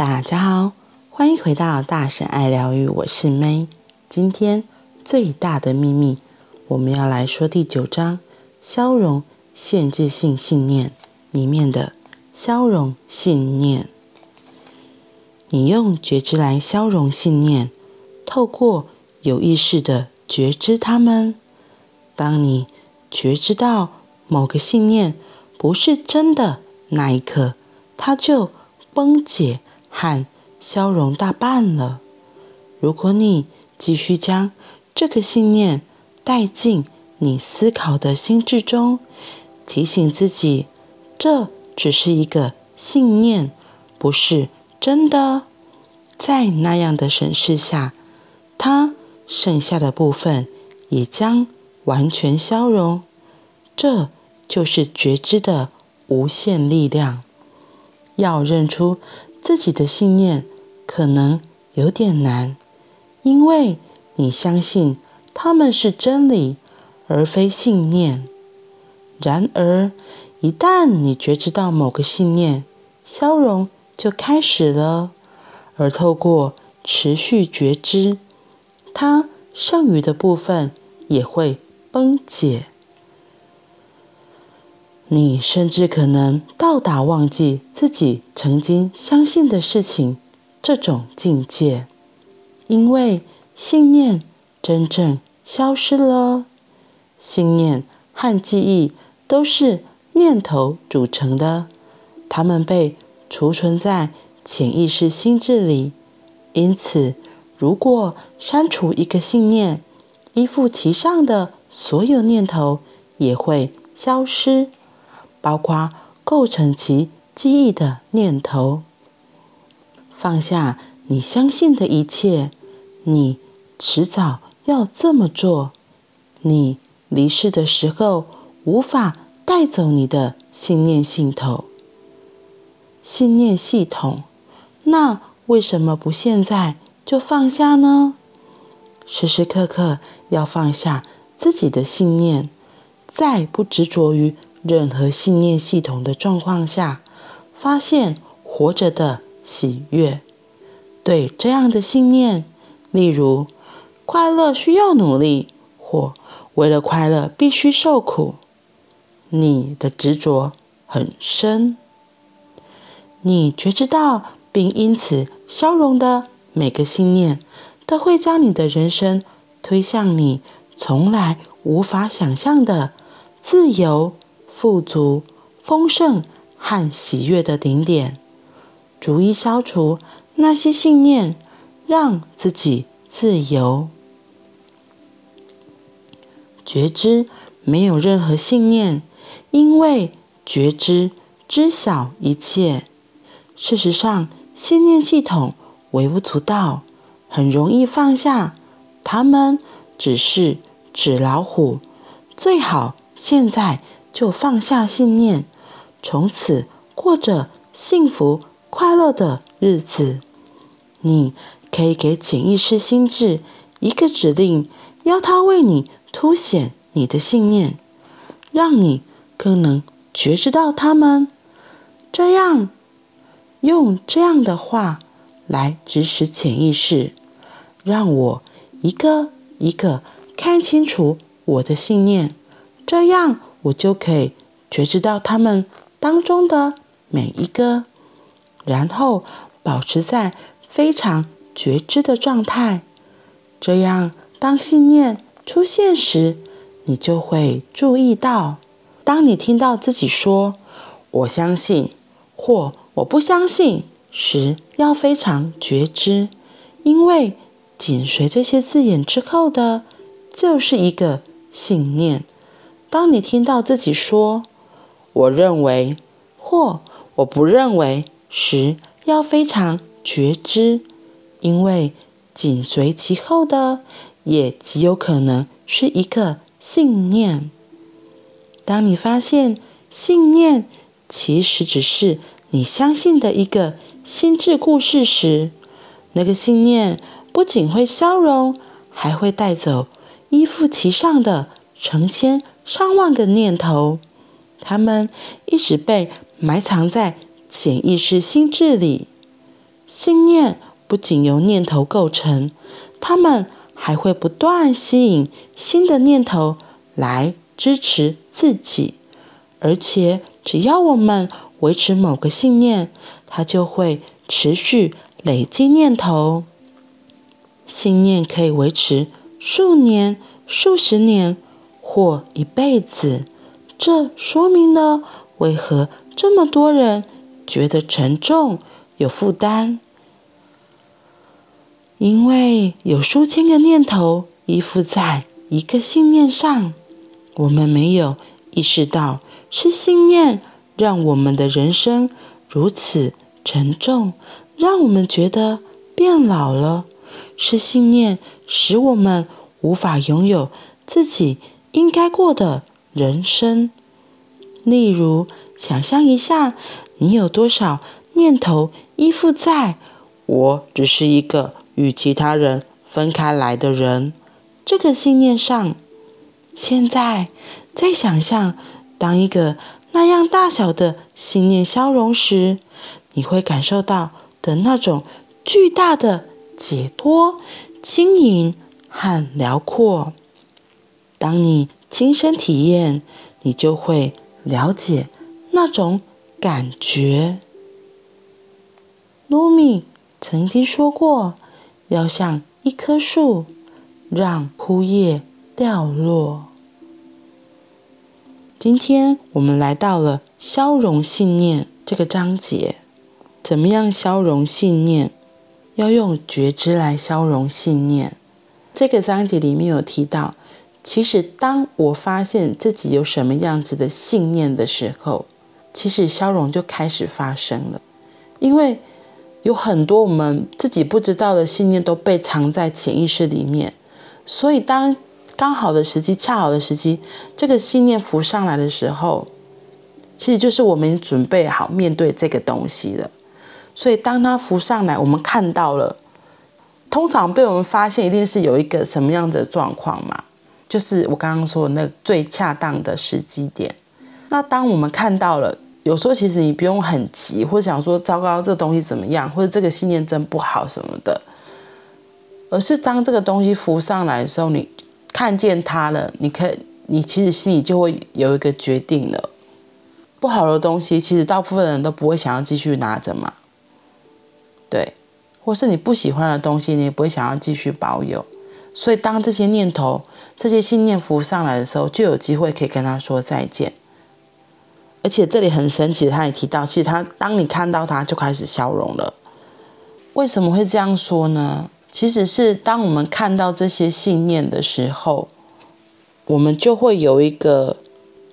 大家好，欢迎回到大婶爱疗愈，我是 May。今天最大的秘密，我们要来说第九章：消融限制性信念里面的消融信念。你用觉知来消融信念，透过有意识的觉知它们。当你觉知到某个信念不是真的那一刻，它就崩解和消融大半了。如果你继续将这个信念带进你思考的心智中，提醒自己，这只是一个信念，不是真的。在那样的审视下，它剩下的部分也将完全消融。这就是觉知的无限力量。要认出自己的信念，可能有点难，因为你相信他们是真理，而非信念。然而，一旦你觉知到某个信念，消融就开始了。而透过持续觉知，它剩余的部分也会崩解。你甚至可能到达忘记自己曾经相信的事情这种境界，因为信念真正消失了。信念和记忆都是念头组成的，它们被储存在潜意识心智里。因此，如果删除一个信念，依附其上的所有念头也会消失。包括构成其记忆的念头，放下你相信的一切，你迟早要这么做。你离世的时候无法带走你的信念系统。信念系统，那为什么不现在就放下呢？时时刻刻要放下自己的信念，再不执着于。任何信念系统的状况下，发现活着的喜悦。对这样的信念，例如快乐需要努力，或为了快乐必须受苦，你的执着很深。你觉知到并因此消融的每个信念，都会将你的人生推向你从来无法想象的自由。富足、丰盛和喜悦的顶点，逐一消除那些信念，让自己自由。觉知没有任何信念，因为觉知知晓一切。事实上，信念系统微不足道，很容易放下。它们只是纸老虎，最好现在。就放下信念，从此过着幸福快乐的日子。你可以给潜意识心智一个指令，要它为你凸显你的信念，让你更能觉知到它们。这样，用这样的话来指使潜意识，让我一个一个看清楚我的信念。这样。我就可以觉知到他们当中的每一个，然后保持在非常觉知的状态。这样，当信念出现时，你就会注意到。当你听到自己说“我相信”或“我不相信”时，要非常觉知，因为紧随这些字眼之后的，就是一个信念。当你听到自己说“我认为”或“我不认为”时，要非常觉知，因为紧随其后的也极有可能是一个信念。当你发现信念其实只是你相信的一个心智故事时，那个信念不仅会消融，还会带走依附其上的成千。上万个念头，它们一直被埋藏在潜意识心智里。信念不仅由念头构成，它们还会不断吸引新的念头来支持自己，而且只要我们维持某个信念，它就会持续累积念头。信念可以维持数年、数十年或一辈子，这说明了为何这么多人觉得沉重、有负担。因为有数千个念头依附在一个信念上，我们没有意识到是信念让我们的人生如此沉重，让我们觉得变老了。是信念使我们无法拥有自己应该过的人生。例如，想象一下，你有多少念头依附在“我只是一个与其他人分开来的人”这个信念上。现在，再想象，当一个那样大小的信念消融时，你会感受到的那种巨大的。解脱、轻盈和辽阔。当你亲身体验，你就会了解那种感觉。噜米曾经说过：“要像一棵树，让枯叶掉落。”今天我们来到了消融信念这个章节。怎么样消融信念？要用觉知来消融信念。这个章节里面有提到，其实当我发现自己有什么样子的信念的时候，其实消融就开始发生了。因为有很多我们自己不知道的信念都被藏在潜意识里面，所以当刚好的时机、恰好的时机，这个信念浮上来的时候，其实就是我们准备好面对这个东西了。所以，当它浮上来，我们看到了，通常被我们发现，一定是有一个什么样子的状况嘛？就是我刚刚说的那个最恰当的时机点。那当我们看到了，有时候其实你不用很急，或者想说糟糕，这东西怎么样，或者这个信念真不好什么的，而是当这个东西浮上来的时候，你看见它了，你可以，你其实心里就会有一个决定了。不好的东西，其实大部分人都不会想要继续拿着嘛。对，或是你不喜欢的东西，你也不会想要继续保有。所以，当这些念头、这些信念浮上来的时候，就有机会可以跟他说再见。而且这里很神奇，他也提到，其实他当你看到他，就开始消融了。为什么会这样说呢？其实是当我们看到这些信念的时候，我们就会有一个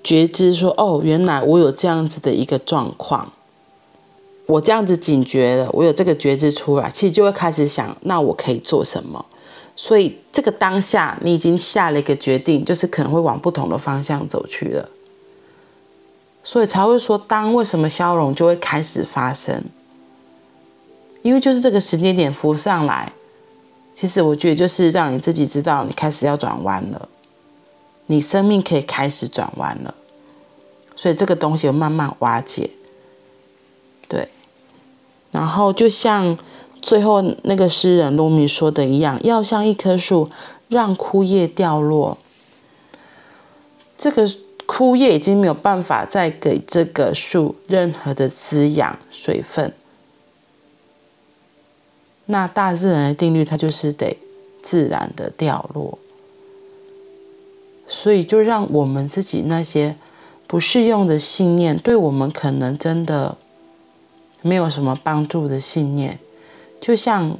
觉知，说：“哦，原来我有这样子的一个状况。”我这样子警觉了，我有这个觉知出来，其实就会开始想，那我可以做什么？所以这个当下，你已经下了一个决定，就是可能会往不同的方向走去了。所以才会说，当为什么消融就会开始发生？因为就是这个时间点浮上来，其实我觉得就是让你自己知道，你开始要转弯了，你生命可以开始转弯了。所以这个东西慢慢瓦解。对。然后，就像最后那个诗人鲁米说的一样，要像一棵树，让枯叶掉落。这个枯叶已经没有办法再给这个树任何的滋养、水分。那大自然的定律，它就是得自然的掉落。所以，就让我们自己那些不适用的信念，对我们可能真的。没有什么帮助的信念，就像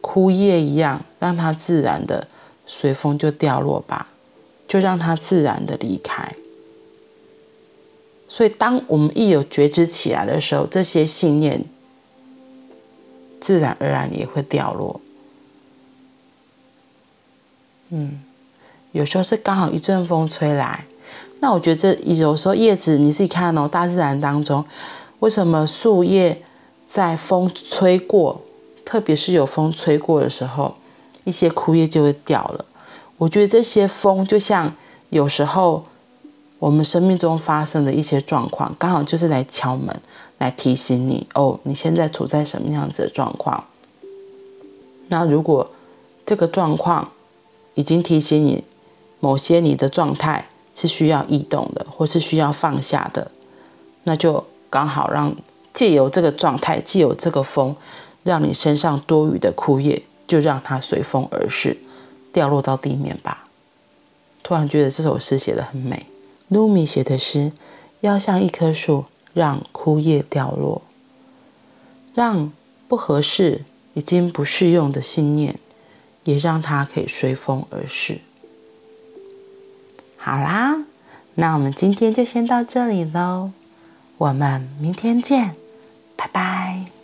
枯叶一样，让它自然的随风就掉落吧，就让它自然的离开。所以，当我们一有觉知起来的时候，这些信念自然而然也会掉落。嗯，有时候是刚好一阵风吹来，那我觉得这有时候叶子你自己看哦，大自然当中。为什么树叶在风吹过，特别是有风吹过的时候，一些枯叶就会掉了？我觉得这些风就像有时候我们生命中发生的一些状况，刚好就是来敲门，来提醒你哦，你现在处在什么样子的状况？那如果这个状况已经提醒你，某些你的状态是需要移动的，或是需要放下的，那就刚好让借由这个状态，借由这个风，让你身上多余的枯叶就让它随风而逝，掉落到地面吧。突然觉得这首诗写得很美。露米写的诗，要像一棵树，让枯叶掉落，让不合适。已经不适用的信念，也让它可以随风而逝。好啦，那我们今天就先到这里喽，我们明天见，拜拜。